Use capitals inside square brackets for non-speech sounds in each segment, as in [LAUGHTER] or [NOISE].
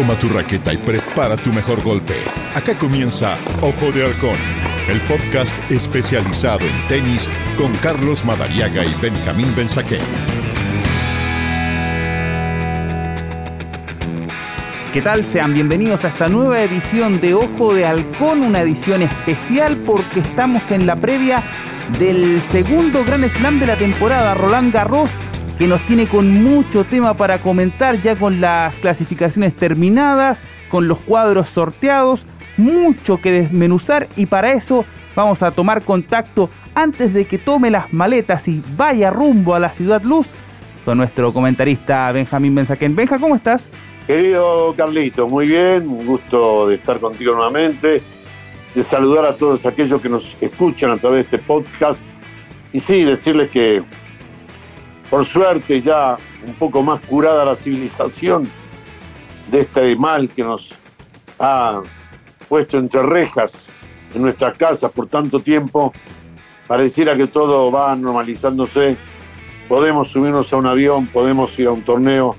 Toma tu raqueta y prepara tu mejor golpe. Acá comienza Ojo de Halcón, el podcast especializado en tenis con Carlos Madariaga y Benjamín Benzaquén. ¿Qué tal? Sean bienvenidos a esta nueva edición de Ojo de Halcón, una edición especial porque estamos en la previa del segundo Gran Slam de la temporada, Roland Garros que nos tiene con mucho tema para comentar, ya con las clasificaciones terminadas, con los cuadros sorteados, mucho que desmenuzar y para eso vamos a tomar contacto antes de que tome las maletas y vaya rumbo a la Ciudad Luz con nuestro comentarista Benjamín Benzaquén. Benja, ¿cómo estás? Querido Carlito, muy bien, un gusto de estar contigo nuevamente, de saludar a todos aquellos que nos escuchan a través de este podcast y sí, decirles que por suerte ya un poco más curada la civilización de este mal que nos ha puesto entre rejas en nuestras casas por tanto tiempo, pareciera que todo va normalizándose, podemos subirnos a un avión, podemos ir a un torneo,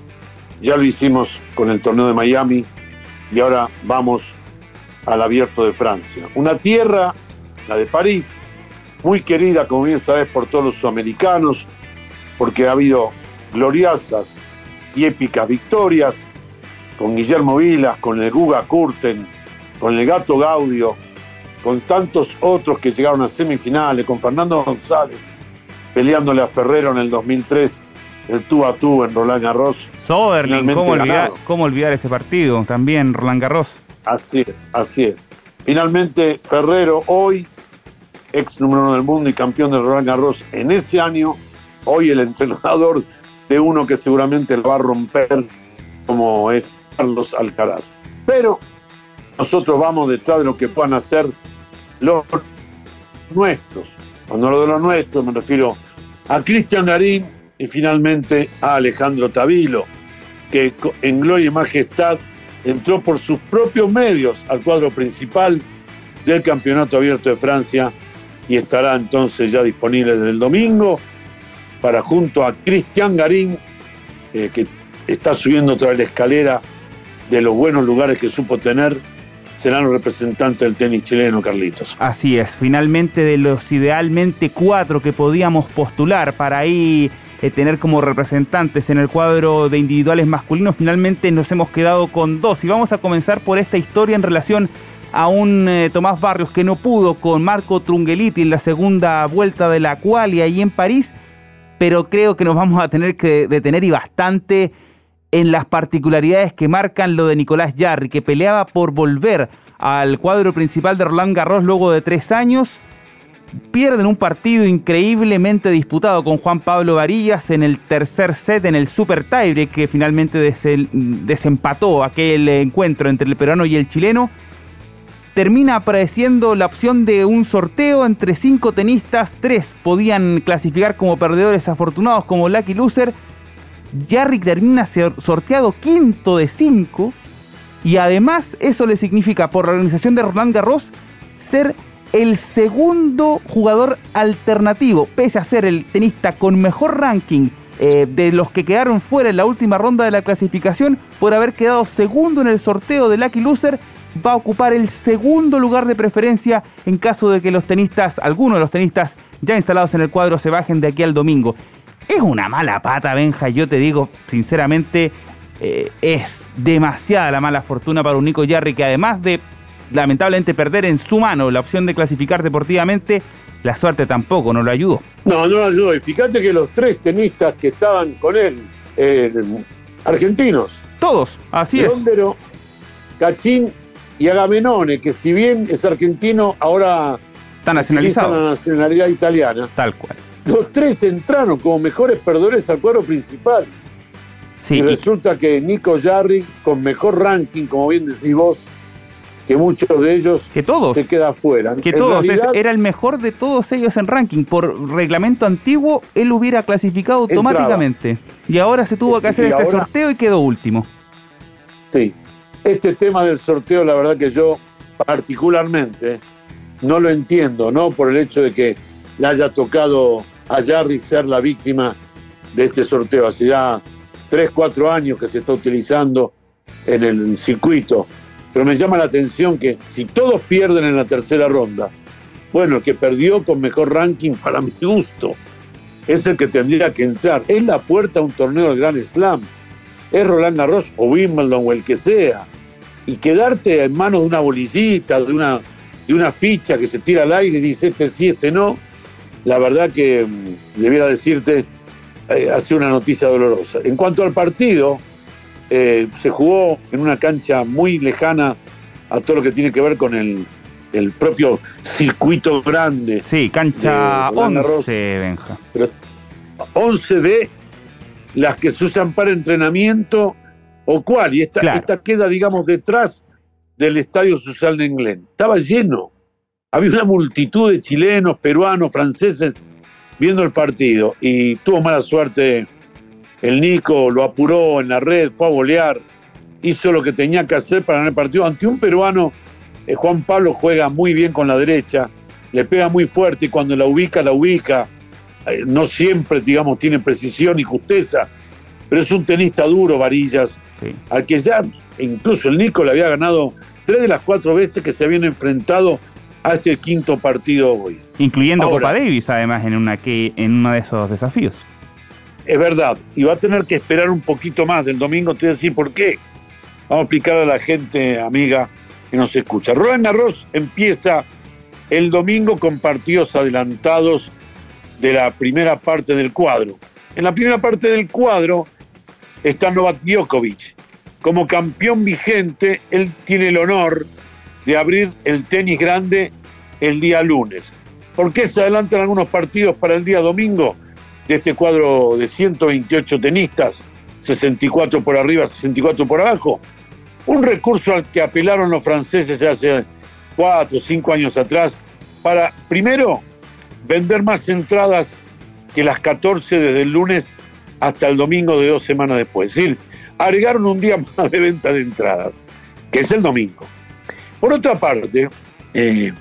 ya lo hicimos con el torneo de Miami y ahora vamos al abierto de Francia. Una tierra, la de París, muy querida, como bien sabes, por todos los sudamericanos, porque ha habido gloriosas y épicas victorias con Guillermo Vilas, con el Guga Kurten, con el Gato Gaudio, con tantos otros que llegaron a semifinales, con Fernando González peleándole a Ferrero en el 2003, el tú a tú en Roland Garros. Soderling, ¿cómo olvidar, ¿cómo olvidar, ese partido? También Roland Garros. Así es, así es. Finalmente, Ferrero, hoy, ex número uno del mundo y campeón de Roland Garros en ese año, hoy el entrenador de uno que seguramente lo va a romper, como es Carlos Alcaraz. Pero nosotros vamos detrás de lo que puedan hacer los nuestros. Cuando hablo de los nuestros me refiero a Cristian Garín y finalmente a Alejandro Tavilo, que en gloria y majestad entró por sus propios medios al cuadro principal del Campeonato Abierto de Francia y estará entonces ya disponible desde el domingo para junto a Cristian Garín, eh, que está subiendo otra vez la escalera de los buenos lugares que supo tener, serán los representantes del tenis chileno, Carlitos. Así es, finalmente de los idealmente cuatro que podíamos postular para ahí eh, tener como representantes en el cuadro de individuales masculinos, finalmente nos hemos quedado con dos. Y vamos a comenzar por esta historia en relación a un eh, Tomás Barrios que no pudo con Marco Trungeliti en la segunda vuelta de la cual y ahí en París pero creo que nos vamos a tener que detener y bastante en las particularidades que marcan lo de Nicolás Jarry, que peleaba por volver al cuadro principal de Roland Garros luego de tres años. Pierden un partido increíblemente disputado con Juan Pablo Varillas en el tercer set, en el Super Tiebreak, que finalmente desempató aquel encuentro entre el peruano y el chileno termina apareciendo la opción de un sorteo entre cinco tenistas, tres podían clasificar como perdedores afortunados como Lucky Loser. Jarrick termina sorteado quinto de cinco y además eso le significa por la organización de Roland Garros ser el segundo jugador alternativo, pese a ser el tenista con mejor ranking eh, de los que quedaron fuera en la última ronda de la clasificación por haber quedado segundo en el sorteo de Lucky Loser va a ocupar el segundo lugar de preferencia en caso de que los tenistas, algunos de los tenistas ya instalados en el cuadro se bajen de aquí al domingo. Es una mala pata, Benja, yo te digo sinceramente, eh, es demasiada la mala fortuna para un Nico Yarri que además de lamentablemente perder en su mano la opción de clasificar deportivamente, la suerte tampoco no lo ayudó. No, no lo ayudó. Y fíjate que los tres tenistas que estaban con él, eh, argentinos. Todos, así es. Cachín y Agamenone, que si bien es argentino, ahora está nacionalizado. la nacionalidad italiana. Tal cual. Los tres entraron como mejores perdedores al cuadro principal. Sí, y resulta que Nico Jarry, con mejor ranking, como bien decís vos, que muchos de ellos que todos, se queda afuera. Que todos, era el mejor de todos ellos en ranking. Por reglamento antiguo, él hubiera clasificado automáticamente. Y ahora se tuvo que hacer este sorteo y quedó último. Sí, este tema del sorteo, la verdad que yo particularmente no lo entiendo, no por el hecho de que le haya tocado a Jarry ser la víctima de este sorteo. Hace ya 3, 4 años que se está utilizando en el circuito, pero me llama la atención que si todos pierden en la tercera ronda, bueno, el que perdió con mejor ranking para mi gusto es el que tendría que entrar. Es la puerta a un torneo del Gran Slam. Es Roland Garros o Wimbledon o el que sea. Y quedarte en manos de una bolicita, de una, de una ficha que se tira al aire y dice este sí, este no, la verdad que mm, debiera decirte, eh, hace una noticia dolorosa. En cuanto al partido, eh, se jugó en una cancha muy lejana a todo lo que tiene que ver con el, propio circuito grande. Sí, cancha 11, Benja. 11 de las que se usan para entrenamiento o cuál. Y esta, esta queda, digamos, detrás del estadio Susal Nenglen. Estaba lleno. Había una multitud de chilenos, peruanos, franceses viendo el partido. Y tuvo mala suerte el Nico lo apuró en la red, fue a bolear, hizo lo que tenía que hacer para ganar el partido. Ante un peruano, eh, Juan Pablo juega muy bien con la derecha, le pega muy fuerte y cuando la ubica, la ubica. Eh, no siempre, digamos, tiene precisión y justeza, pero es un tenista duro, Varillas, al que ya incluso el Nico le había ganado tres de las cuatro veces que se habían enfrentado a este quinto partido hoy. Incluyendo Copa Davis, además, en, una que, en uno de esos desafíos es verdad, y va a tener que esperar un poquito más del domingo, te voy a decir por qué. Vamos a explicar a la gente, amiga, que nos escucha. Roland Garros empieza el domingo con partidos adelantados de la primera parte del cuadro. En la primera parte del cuadro está Novak Djokovic. Como campeón vigente, él tiene el honor de abrir el tenis grande el día lunes. ¿Por qué se adelantan algunos partidos para el día domingo? de este cuadro de 128 tenistas, 64 por arriba, 64 por abajo. Un recurso al que apelaron los franceses hace cuatro o cinco años atrás para, primero, vender más entradas que las 14 desde el lunes hasta el domingo de dos semanas después. Es decir, agregaron un día [LAUGHS] más de venta de entradas, que es el domingo. Por otra parte, eh,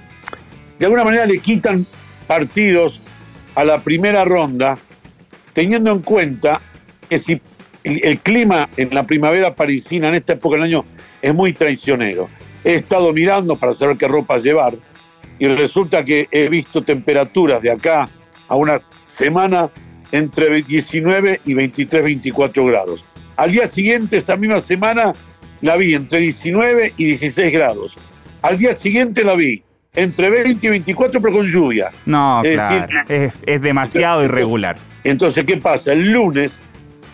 de alguna manera le quitan partidos a la primera ronda teniendo en cuenta que si el, clima en la primavera parisina en esta época del año es muy traicionero. He estado mirando para saber qué ropa llevar y resulta que he visto temperaturas de acá a una semana entre 19 y 23, 24 grados. Al día siguiente, esa misma semana, la vi entre 19 y 16 grados. Al día siguiente la vi entre 20 y 24, pero con lluvia. No, claro, es, es demasiado irregular. Entonces, ¿qué pasa? El lunes,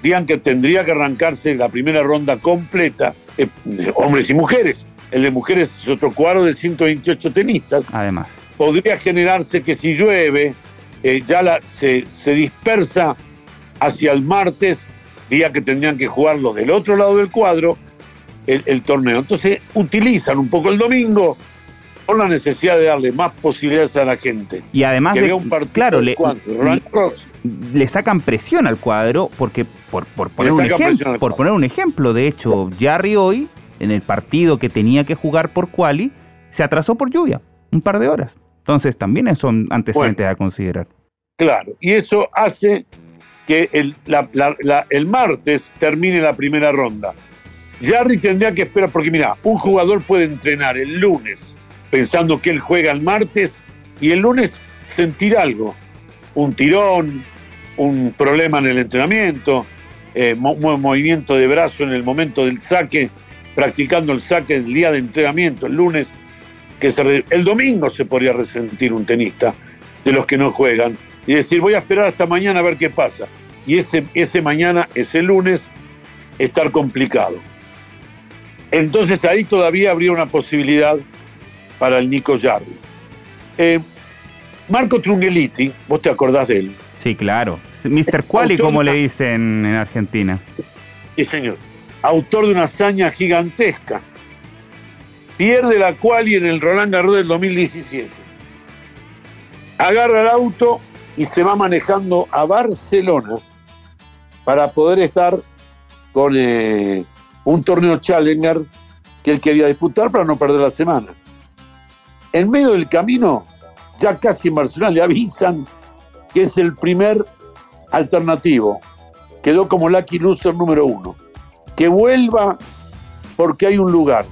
digan que tendría que arrancarse la primera ronda completa, eh, hombres y mujeres. El de mujeres es otro cuadro de 128 tenistas. Además. Podría generarse que si llueve, eh, ya la, se, dispersa hacia el martes, día que tendrían que jugar los del otro lado del cuadro, el, torneo. Entonces utilizan un poco el domingo por la necesidad de darle más posibilidades a la gente. Y además, de, un claro, le, le sacan presión al cuadro porque por, poner un ejemplo, por poner un ejemplo, de hecho, Jarry hoy en el partido que tenía que jugar por quali se atrasó por lluvia, un par de horas. Entonces también son antecedentes a considerar. Claro, y eso hace que el, el martes termine la primera ronda. Jarry tendría que esperar, porque mira, un jugador puede entrenar el lunes pensando que él juega el martes y el lunes sentir algo, un tirón, un problema en el entrenamiento, eh, movimiento de brazo en el momento del saque, practicando el saque el día de entrenamiento, el lunes, que el domingo se podría resentir un tenista de los que no juegan y decir voy a esperar hasta mañana a ver qué pasa. Y ese, ese mañana, ese lunes, estar complicado. Entonces ahí todavía habría una posibilidad para el Nico Jarry. Eh, Marco Trungeliti, vos te acordás de él, Sí, claro. Mr. Quali, como le dicen en Argentina. Sí, señor. Autor de una hazaña gigantesca. Pierde la Quali en el Roland Garros del 2017. Agarra el auto y se va manejando a Barcelona para poder estar con eh, un torneo Challenger que él quería disputar para no perder la semana. En medio del camino, ya casi en Barcelona le avisan que es el primer alternativo. Quedó como Lucky Loser número uno. Que vuelva porque hay un lugar.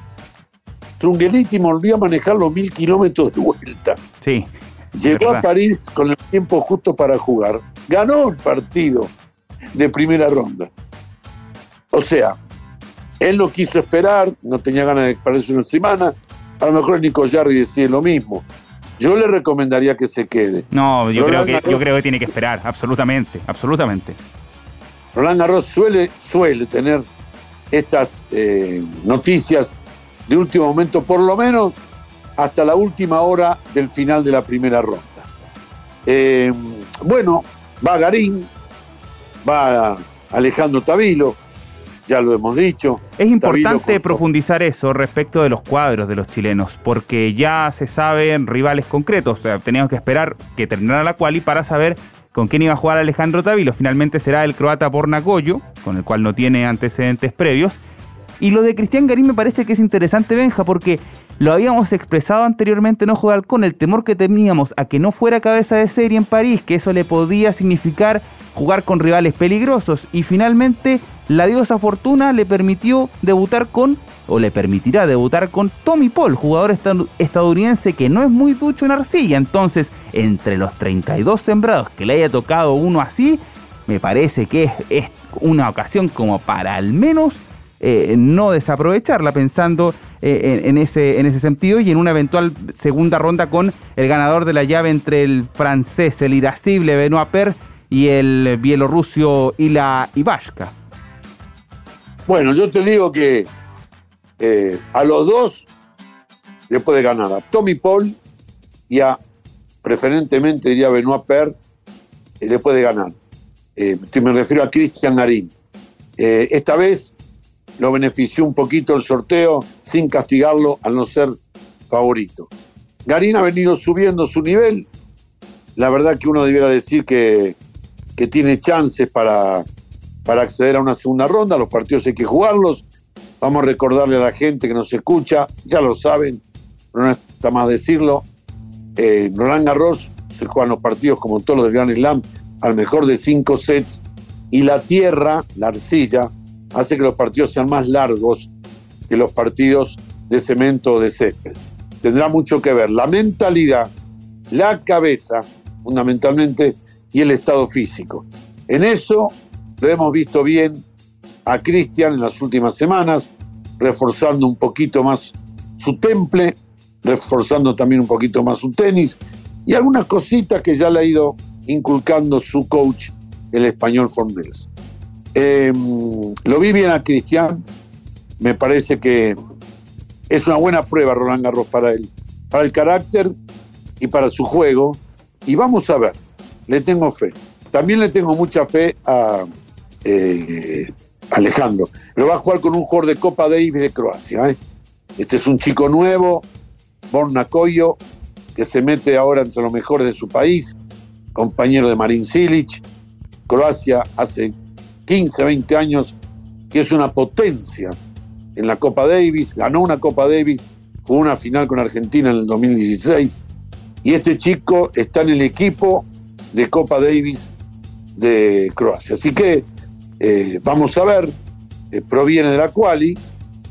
Trungeliti volvió a manejar los mil kilómetros de vuelta. Sí. Llegó a París con el tiempo justo para jugar. Ganó el partido de primera ronda. O sea, él no quiso esperar, no tenía ganas de pararse una semana. A lo mejor Nico Jarry decía lo mismo. Yo le recomendaría que se quede. No, yo, creo que, yo creo que tiene que esperar, absolutamente, absolutamente. Roland Garros suele, suele tener estas eh, noticias de último momento, por lo menos hasta la última hora del final de la primera ronda. Eh, bueno, va Garín, va Alejandro Tavilo, ya lo hemos dicho. Es importante profundizar eso respecto de los cuadros de los chilenos, porque ya se saben rivales concretos. O sea, teníamos que esperar que terminara la quali para saber con quién iba a jugar Alejandro Tavilo. Finalmente será el croata Pornacoyo, con el cual no tiene antecedentes previos. Y lo de Cristian Garín me parece que es interesante, Benja, porque lo habíamos expresado anteriormente en Ojo de Halcón, el temor que teníamos a que no fuera cabeza de serie en París, que eso le podía significar jugar con rivales peligrosos. Y finalmente la diosa Fortuna le permitió debutar con, o le permitirá debutar con Tommy Paul, jugador estadounidense que no es muy ducho en arcilla. Entonces, entre los 32 sembrados que le haya tocado uno así, me parece que es, una ocasión como para al menos eh, no desaprovecharla pensando eh, en, ese, en ese sentido y en una eventual segunda ronda con el ganador de la llave entre el francés, el irascible Benoit Per y el bielorruso Ila Ivashka. Bueno, yo te digo que eh, a los dos le puede ganar a Tommy Paul y a, preferentemente diría Benoit Per, eh, le puede ganar. Eh, me refiero a Cristian Garín. esta vez lo benefició un poquito el sorteo sin castigarlo al no ser favorito. Garín ha venido subiendo su nivel. La verdad que uno debiera decir que, que tiene chances para, para acceder a una segunda ronda. Los partidos hay que jugarlos. Vamos a recordarle a la gente que nos escucha, ya lo saben, no está más decirlo. Eh, Roland Garros se juegan los partidos como todos los del Grand Slam al mejor de cinco sets y la tierra, la arcilla, hace que los partidos sean más largos que los partidos de cemento o de césped. Tendrá mucho que ver la mentalidad, la cabeza, fundamentalmente, y el estado físico. En eso lo hemos visto bien a Cristian en las últimas semanas, reforzando un poquito más su temple, reforzando también un poquito más su tenis y algunas cositas que ya le ha ido inculcando su coach, el español Fornels. Em, lo vi bien a Cristian, me parece que es una buena prueba Roland Garros para él, para el carácter y para su juego. Y vamos a ver, le tengo fe. También le tengo mucha fe a, eh, Alejandro. Pero va a jugar con un jugador de Copa Davis de Croacia. ¿eh? Este es un chico nuevo, Borna Coyo, que se mete ahora entre los mejores de su país, compañero de Marin Silic. Croacia hace 15, 20 años que es una potencia en la Copa Davis, ganó una Copa Davis, jugó una final con Argentina en el 2016 y este chico está en el equipo de Copa Davis de Croacia. Así que eh, vamos a ver, eh, proviene de la quali,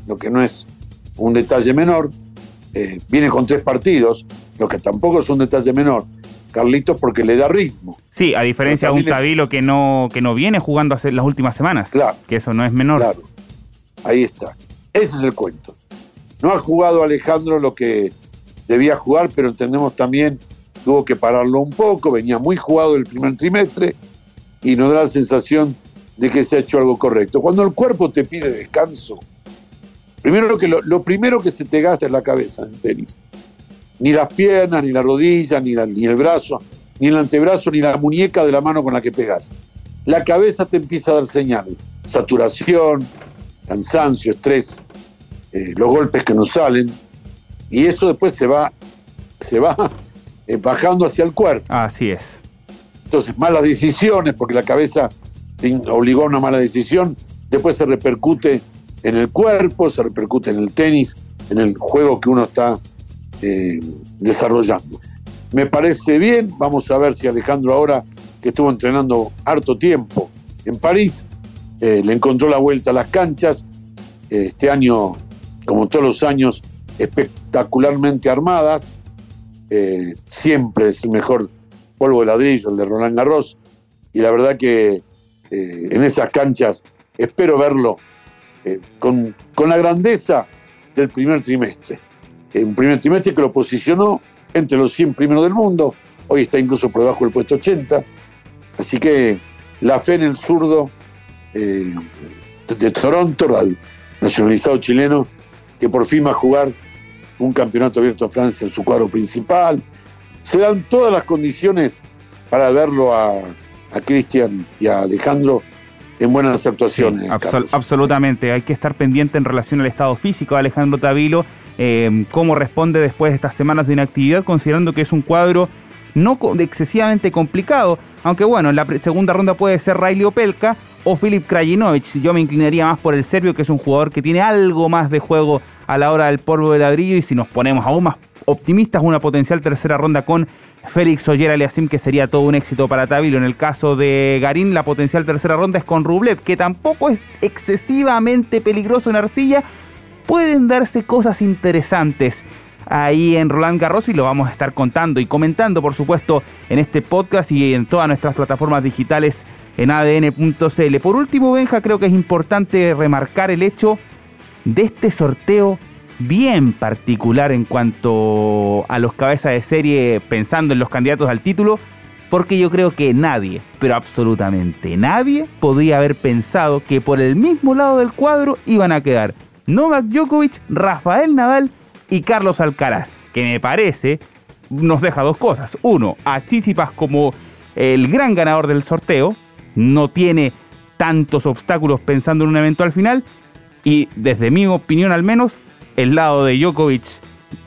lo que no es un detalle menor, eh, viene con tres partidos, lo que tampoco es un detalle menor. Carlitos porque le da ritmo. Sí, a diferencia de un Tabilo que no, que no viene jugando hace las últimas semanas. Claro. Que eso no es menor. Claro. Ahí está. Ese es el cuento. No ha jugado Alejandro lo que debía jugar, pero entendemos también tuvo que pararlo un poco, venía muy jugado el primer trimestre y nos da la sensación de que se ha hecho algo correcto. Cuando el cuerpo te pide descanso, primero que lo, primero que se te gasta es la cabeza en tenis. Ni las piernas, ni la rodilla, ni, ni el brazo, ni el antebrazo, ni la muñeca de la mano con la que pegas. La cabeza te empieza a dar señales. Saturación, cansancio, estrés, eh, los golpes que nos salen. Y eso después se va, se va eh, bajando hacia el cuerpo. Así es. Entonces, malas decisiones, porque la cabeza obligó a una mala decisión, después se repercute en el cuerpo, se repercute en el tenis, en el juego que uno está eh, desarrollando. Me parece bien, vamos a ver si Alejandro ahora, que estuvo entrenando harto tiempo en París, eh, le encontró la vuelta a las canchas, este año como todos los años, espectacularmente armadas. Eh, siempre es el mejor polvo de ladrillo, el de Roland Garros. Y la verdad que eh, en esas canchas espero verlo eh, con, con, la grandeza del primer trimestre. Un primer trimestre que lo posicionó entre los 100 primeros del mundo, hoy está incluso por debajo del puesto 80. Así que la fe en el zurdo eh, de Toronto, nacionalizado chileno, que por fin va a jugar un campeonato abierto a Francia en su cuadro principal. Se dan todas las condiciones para verlo a, Cristian y a Alejandro en buenas actuaciones. absolutamente, hay que estar pendiente en relación al estado físico de Alejandro Tavilo, eh, cómo responde después de estas semanas de inactividad, considerando que es un cuadro no excesivamente complicado, aunque bueno, en la segunda ronda puede ser Riley Opelka o Filip Krajinovic. Yo me inclinaría más por el serbio, que es un jugador que tiene algo más de juego a la hora del polvo de ladrillo y si nos ponemos aún más optimistas, una potencial tercera ronda con Félix Oyer Aliasim, que sería todo un éxito para Tavilo. En el caso de Garín, la potencial tercera ronda es con Rublev, que tampoco es excesivamente peligroso en arcilla. Pueden darse cosas interesantes ahí en Roland Garros y lo vamos a estar contando y comentando, por supuesto, en este podcast y en todas nuestras plataformas digitales en adn.cl. Por último, Benja, creo que es importante remarcar el hecho de este sorteo bien particular en cuanto a los cabezas de serie pensando en los candidatos al título, porque yo creo que nadie, pero absolutamente nadie, podía haber pensado que por el mismo lado del cuadro iban a quedar Novak Djokovic, Rafael Nadal y Carlos Alcaraz, que me parece nos deja dos cosas. Uno, a Tsitsipas como el gran ganador del sorteo, no tiene tantos obstáculos pensando en un eventual final. Y desde mi opinión al menos, el lado de Djokovic,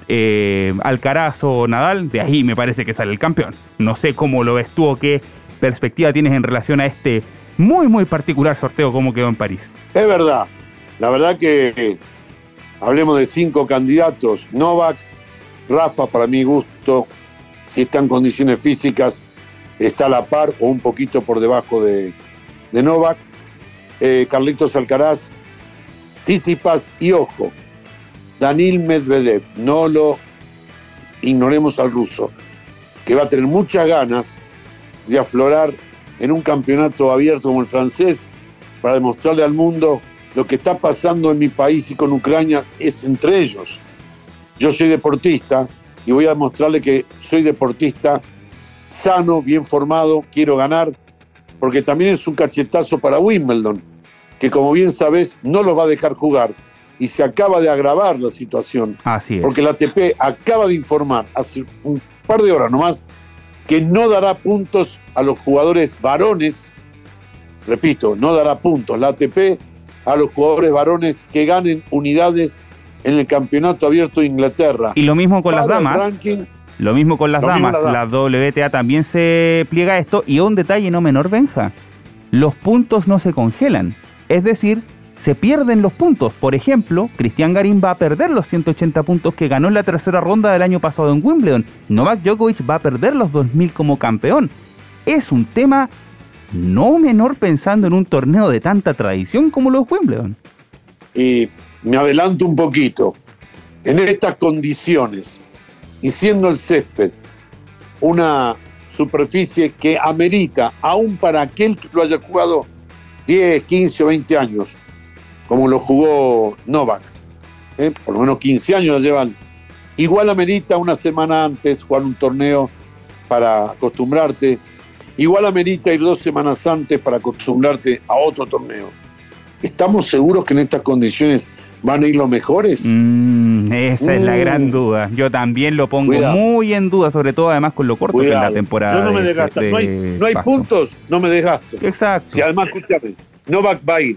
eh, Alcaraz o Nadal, de ahí me parece que sale el campeón. No sé cómo lo ves tú o qué perspectiva tienes en relación a este muy, muy particular sorteo como quedó en París. Es verdad. La verdad que hablemos de cinco candidatos. Novak, Rafa, para mi gusto, si está en condiciones físicas, está a la par o un poquito por debajo de, Novak. Eh, Carlitos Alcaraz, Tsitsipas y ojo, Danil Medvedev, no lo ignoremos al ruso, que va a tener muchas ganas de aflorar en un campeonato abierto como el francés para demostrarle al mundo lo que está pasando en mi país y con Ucrania es entre ellos. Yo soy deportista y voy a demostrarle que soy deportista sano, bien formado, quiero ganar, porque también es un cachetazo para Wimbledon, que como bien sabes no lo va a dejar jugar y se acaba de agravar la situación. Así es. Porque la ATP acaba de informar hace un par de horas nomás que no dará puntos a los jugadores varones, repito, no dará puntos la ATP a los jugadores varones que ganen unidades en el campeonato abierto de Inglaterra. Y lo mismo con las damas. Lo mismo con las damas, la WTA también se pliega a esto y un detalle no menor, Benja, los puntos no se congelan, es decir, se pierden los puntos. Por ejemplo, Cristian Garín va a perder los 180 puntos que ganó en la tercera ronda del año pasado en Wimbledon. Novak Djokovic va a perder los 2000 como campeón. Es un tema no menor pensando en un torneo de tanta tradición como los Wimbledon. Y me adelanto un poquito. En estas condiciones, y siendo el césped una superficie que amerita, aún para aquel que lo haya jugado 10, 15 o 20 años, como lo jugó Novak, ¿eh? por lo menos 15 años llevan, igual amerita una semana antes jugar un torneo para acostumbrarte, igual amerita ir dos semanas antes para acostumbrarte a otro torneo. ¿Estamos seguros que en estas condiciones ¿Van a ir los mejores? Mm, esa es la gran mm. duda. Yo también lo pongo muy en duda, sobre todo además con lo corto que es la temporada. Yo no me desgasto. No hay, no hay puntos, no me desgasto. Exacto. Si además, escúchame, Novak va a ir.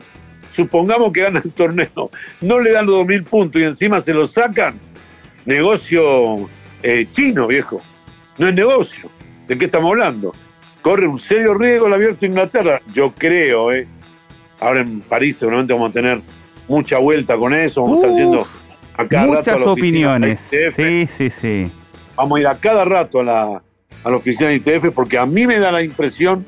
Supongamos que gana el torneo, no le dan los 2.000 puntos y encima se lo sacan. Negocio eh, chino, viejo. No es negocio. ¿De qué estamos hablando? Corre un serio riesgo el abierto de Inglaterra. Yo creo, ¿eh? Ahora en París seguramente vamos a tener mucha vuelta con eso, vamos a estar yendo a cada muchas rato a la opiniones. Sí, sí, sí. Vamos a ir a cada rato a la, a la oficina de ITF porque a mí me da la impresión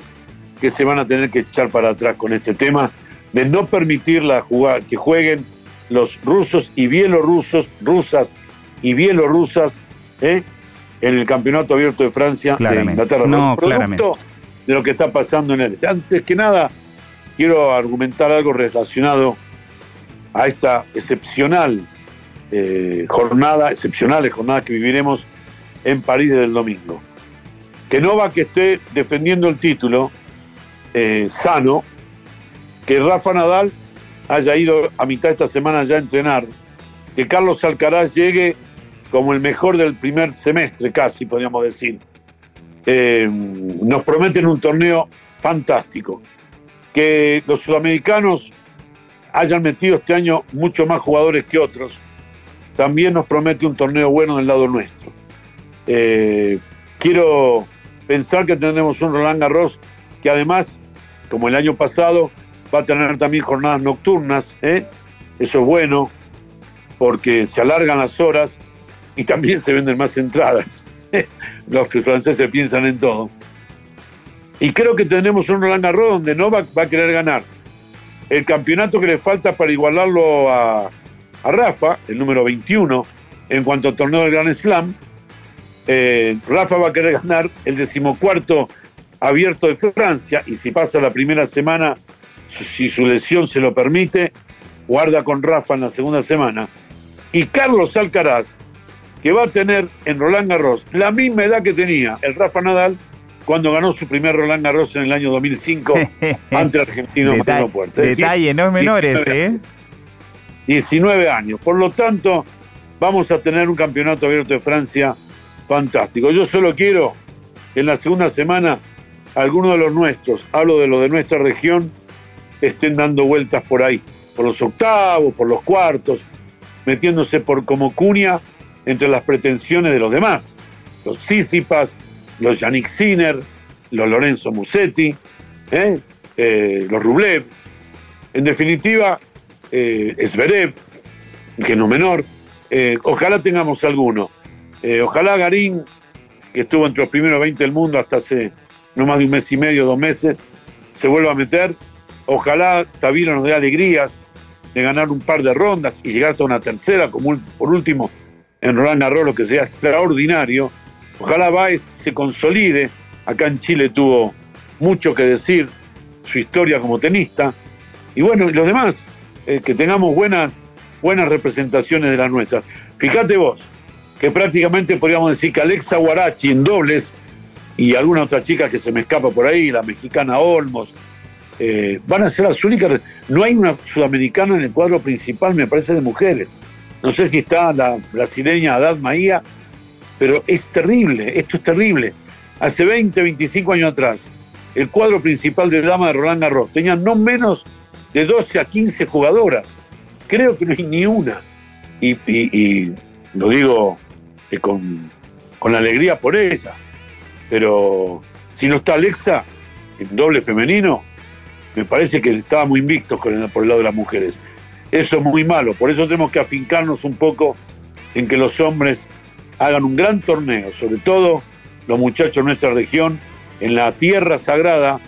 que se van a tener que echar para atrás con este tema de no permitir la que jueguen los rusos y bielorrusos, rusas y bielorrusas, ¿eh? en el Campeonato Abierto de Francia de Inglaterra. No, claramente. de lo que está pasando en el. Antes que nada, quiero argumentar algo relacionado a esta excepcional eh, jornada, excepcionales jornadas que viviremos en París desde el domingo. Que no va que esté defendiendo el título eh, sano, que Rafa Nadal haya ido a mitad de esta semana ya a entrenar, que Carlos Alcaraz llegue como el mejor del primer semestre, casi podríamos decir. Eh, nos prometen un torneo fantástico. Que los sudamericanos hayan metido este año mucho más jugadores que otros, también nos promete un torneo bueno del lado nuestro. Eh, quiero pensar que tendremos un Roland Garros que además, como el año pasado, va a tener también jornadas nocturnas. ¿eh? Eso es bueno porque se alargan las horas y también se venden más entradas. [LAUGHS] Los franceses piensan en todo. Y creo que tendremos un Roland Garros donde Novak va a querer ganar el campeonato que le falta para igualarlo a, Rafa, el número 21, en cuanto al torneo del Grand Slam. Eh, Rafa va a querer ganar el decimocuarto abierto de Francia y si pasa la primera semana, si su lesión se lo permite, guarda con Rafa en la segunda semana. Y Carlos Alcaraz que va a tener en Roland Garros la misma edad que tenía el Rafa Nadal cuando ganó su primer Roland Garros en el año 2005 [LAUGHS] ante argentino Detalle, Puerta. detalle, no es menores, 19, ¿eh? 19 años. Por lo tanto, vamos a tener un campeonato abierto de Francia fantástico. Yo solo quiero que en la segunda semana algunos de los nuestros, hablo de los de nuestra región, estén dando vueltas por ahí, por los octavos, por los cuartos, metiéndose por como cuña entre las pretensiones de los demás, los Sísipas, los Yannick Sinner, los Lorenzo Musetti, ¿eh? Eh, los Rublev, en definitiva, eh, Esberev, que no menor, eh, ojalá tengamos alguno. ojalá Garín, que estuvo entre los primeros 20 del mundo hasta hace no más de un mes y medio, dos meses, se vuelva a meter. Ojalá Tavira nos dé alegrías de ganar un par de rondas y llegar hasta una tercera, como por último en Roland Garros, lo que sea extraordinario. Ojalá Baez se consolide. Acá en Chile tuvo mucho que decir su historia como tenista. Y bueno, y los demás, eh, que tengamos buenas, buenas representaciones de las nuestras. Fíjate vos, que prácticamente podríamos decir que Alexa Guarachi en dobles y alguna otra chica que se me escapa por ahí, la mexicana Olmos, eh, van a ser las únicas. No hay una sudamericana en el cuadro principal, me parece, de mujeres. No sé si está la brasileña Adad Maía, pero es terrible, esto es terrible. Hace 20, 25 años atrás, el cuadro principal de Dama de Roland Garros tenía no menos de 12 a 15 jugadoras. Creo que no hay ni una. Y, lo digo eh, con, con alegría por ella. Pero si no está Alexa en doble femenino, me parece que estaba muy invictos por el lado de las mujeres. Eso es muy malo, por eso tenemos que afincarnos un poco en que los hombres hagan un gran torneo, sobre todo los muchachos de nuestra región, en la tierra sagrada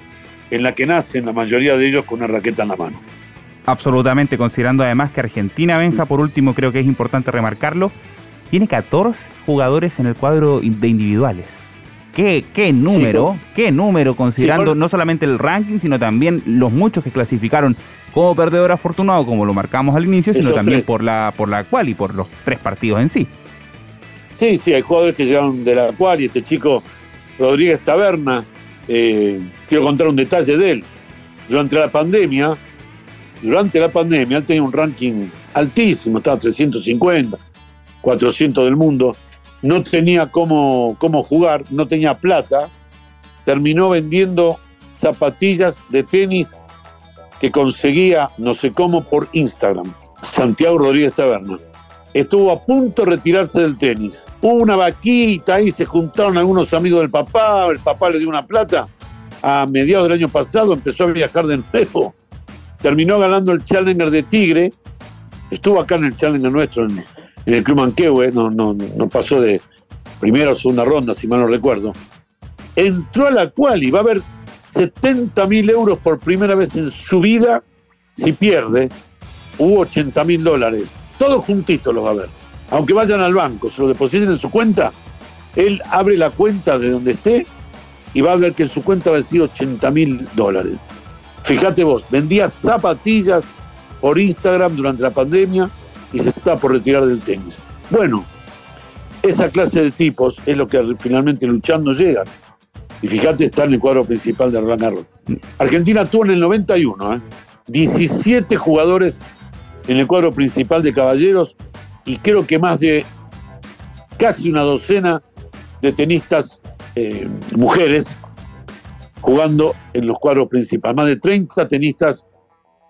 en la que nacen la mayoría de ellos con una raqueta en la mano. Absolutamente, considerando además que Argentina, Benja, por último, creo que es importante remarcarlo, tiene 14 jugadores en el cuadro de individuales. ¿Qué, qué número? ¿Qué número? Considerando no solamente el ranking, sino también los muchos que clasificaron como perdedor afortunado, como lo marcamos al inicio, sino también por la, por la cual y por los tres partidos en sí. Sí, sí, hay jugadores que llegaron de la cual y este chico Rodríguez Taberna, eh, quiero contar un detalle de él. Durante la pandemia, durante la pandemia, él tenía un ranking altísimo, estaba 350, 400 del mundo, no tenía cómo, cómo jugar, no tenía plata, terminó vendiendo zapatillas de tenis que conseguía no sé cómo por Instagram. Santiago Rodríguez Taberna. Estuvo a punto de retirarse del tenis. Hubo una vaquita ahí, se juntaron algunos amigos del papá, el papá le dio una plata. A mediados del año pasado empezó a viajar de nuevo. Terminó ganando el Challenger de Tigre. Estuvo acá en el Challenger nuestro, el Club Manquehue, no, no, no pasó de primera o segunda ronda, si mal no recuerdo. Entró a la cual y va a haber 70 mil euros por primera vez en su vida si pierde. hubo 80 mil dólares. Todos juntitos los va a ver. Aunque vayan al banco, se lo depositen en su cuenta, él abre la cuenta de donde esté y va a ver que en su cuenta va a decir 80 mil dólares. Fíjate vos, vendía zapatillas por Instagram durante la pandemia y se está por retirar del tenis. Bueno, esa clase de tipos es lo que finalmente luchando llegan. Y fíjate, está en el cuadro principal de Roland Garros. Argentina tuvo en el 91, 17 ¿eh? jugadores en el cuadro principal de caballeros y creo que más de casi una docena de tenistas eh, mujeres jugando en los cuadros principales. Más de 30 tenistas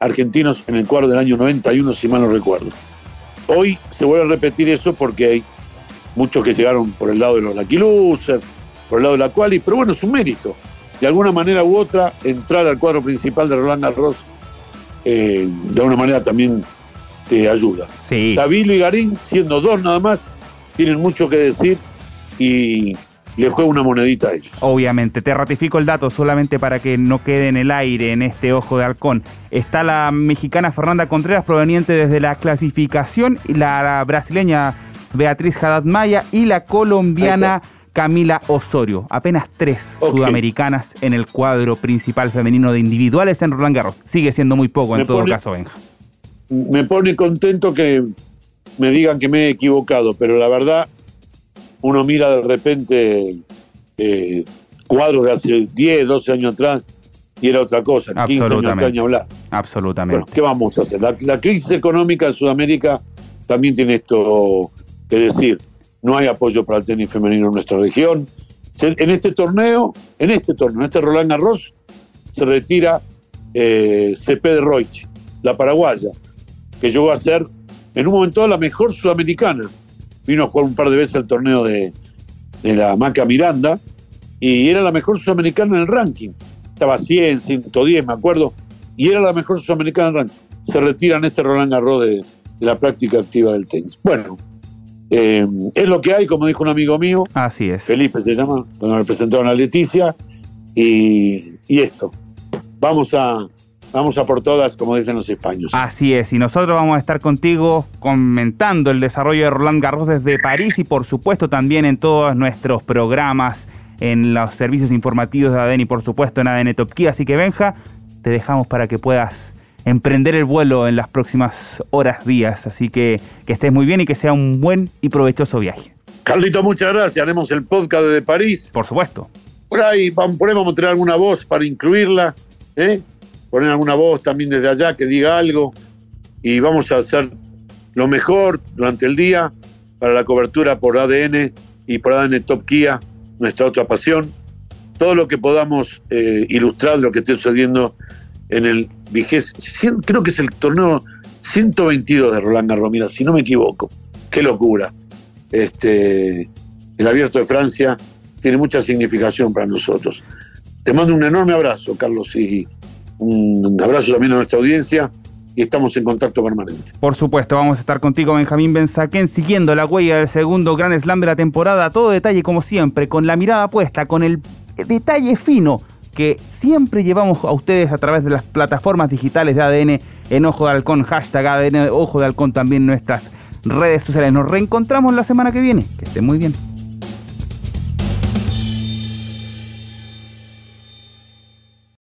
argentinos en el cuadro del año 91, si mal no recuerdo. Hoy se vuelve a repetir eso porque hay muchos que llegaron por el lado de los Lucky Losers, por el lado de la Quali, pero bueno, es un mérito. De alguna manera u otra, entrar al cuadro principal de Roland Garros, eh, de alguna manera también te ayuda. Sí. Tabilo y Garín, siendo dos nada más, tienen mucho que decir y le juega una monedita a ellos. Obviamente, te ratifico el dato solamente para que no quede en el aire en este ojo de halcón. Está la mexicana Fernanda Contreras proveniente desde la clasificación y la brasileña Beatriz Haddad Maya y la colombiana Camila Osorio. Apenas tres sudamericanas en el cuadro principal femenino de individuales en Roland Garros. Sigue siendo muy poco en todo caso, Benja. Me pone contento que me digan que me he equivocado, pero la verdad uno mira de repente eh, cuadros de hace 10, 12 años atrás y era otra cosa, 15 años atrás ni hablar. Absolutamente. ¿Qué vamos a hacer? La, crisis económica en Sudamérica también tiene esto que decir. No hay apoyo para el tenis femenino en nuestra región. En este torneo, en este torneo, en este Roland Garros, se retira eh, CP de Roich, la paraguaya, que llegó a ser en un momento la mejor sudamericana vino a jugar un par de veces el torneo de, la Maca Miranda y era la mejor sudamericana en el ranking. Estaba 100, 110, me acuerdo, y era la mejor sudamericana en el ranking. Se retira en este Roland Garros de, la práctica activa del tenis. Bueno, eh, es lo que hay, como dijo un amigo mío. Así es. Felipe se llama, cuando me presentaron a Leticia. Y, y esto. Vamos a, Vamos a por todas, como dicen los españoles. Así es, y nosotros vamos a estar contigo comentando el desarrollo de Roland Garros desde París y por supuesto también en todos nuestros programas, en los servicios informativos de ADN y por supuesto en ADN Top Así que Benja, te dejamos para que puedas emprender el vuelo en las próximas horas, días. Así que que estés muy bien y que sea un buen y provechoso viaje. Carlito, muchas gracias. Haremos el podcast de París. Por supuesto. Por ahí, vamos a tener alguna voz para incluirla. ¿eh? Poner alguna voz también desde allá que diga algo y vamos a hacer lo mejor durante el día para la cobertura por ADN y por ADN Top Kia, nuestra otra pasión. Todo lo que podamos eh, ilustrar lo que esté sucediendo en el vigésimo, creo que es el torneo 122 de Roland Garros, si no me equivoco. Qué locura. Este, el abierto de Francia tiene mucha significación para nosotros. Te mando un enorme abrazo, Carlos, y un abrazo también a nuestra audiencia y estamos en contacto permanente. Por supuesto, vamos a estar contigo, Benjamín Benzaquén, siguiendo la huella del segundo Gran Slam de la temporada. Todo detalle, como siempre, con la mirada puesta, con el detalle fino que siempre llevamos a ustedes a través de las plataformas digitales de ADN en Ojo de Halcón, hashtag ADN Ojo de Halcón también en nuestras redes sociales. Nos reencontramos la semana que viene. Que estén muy bien.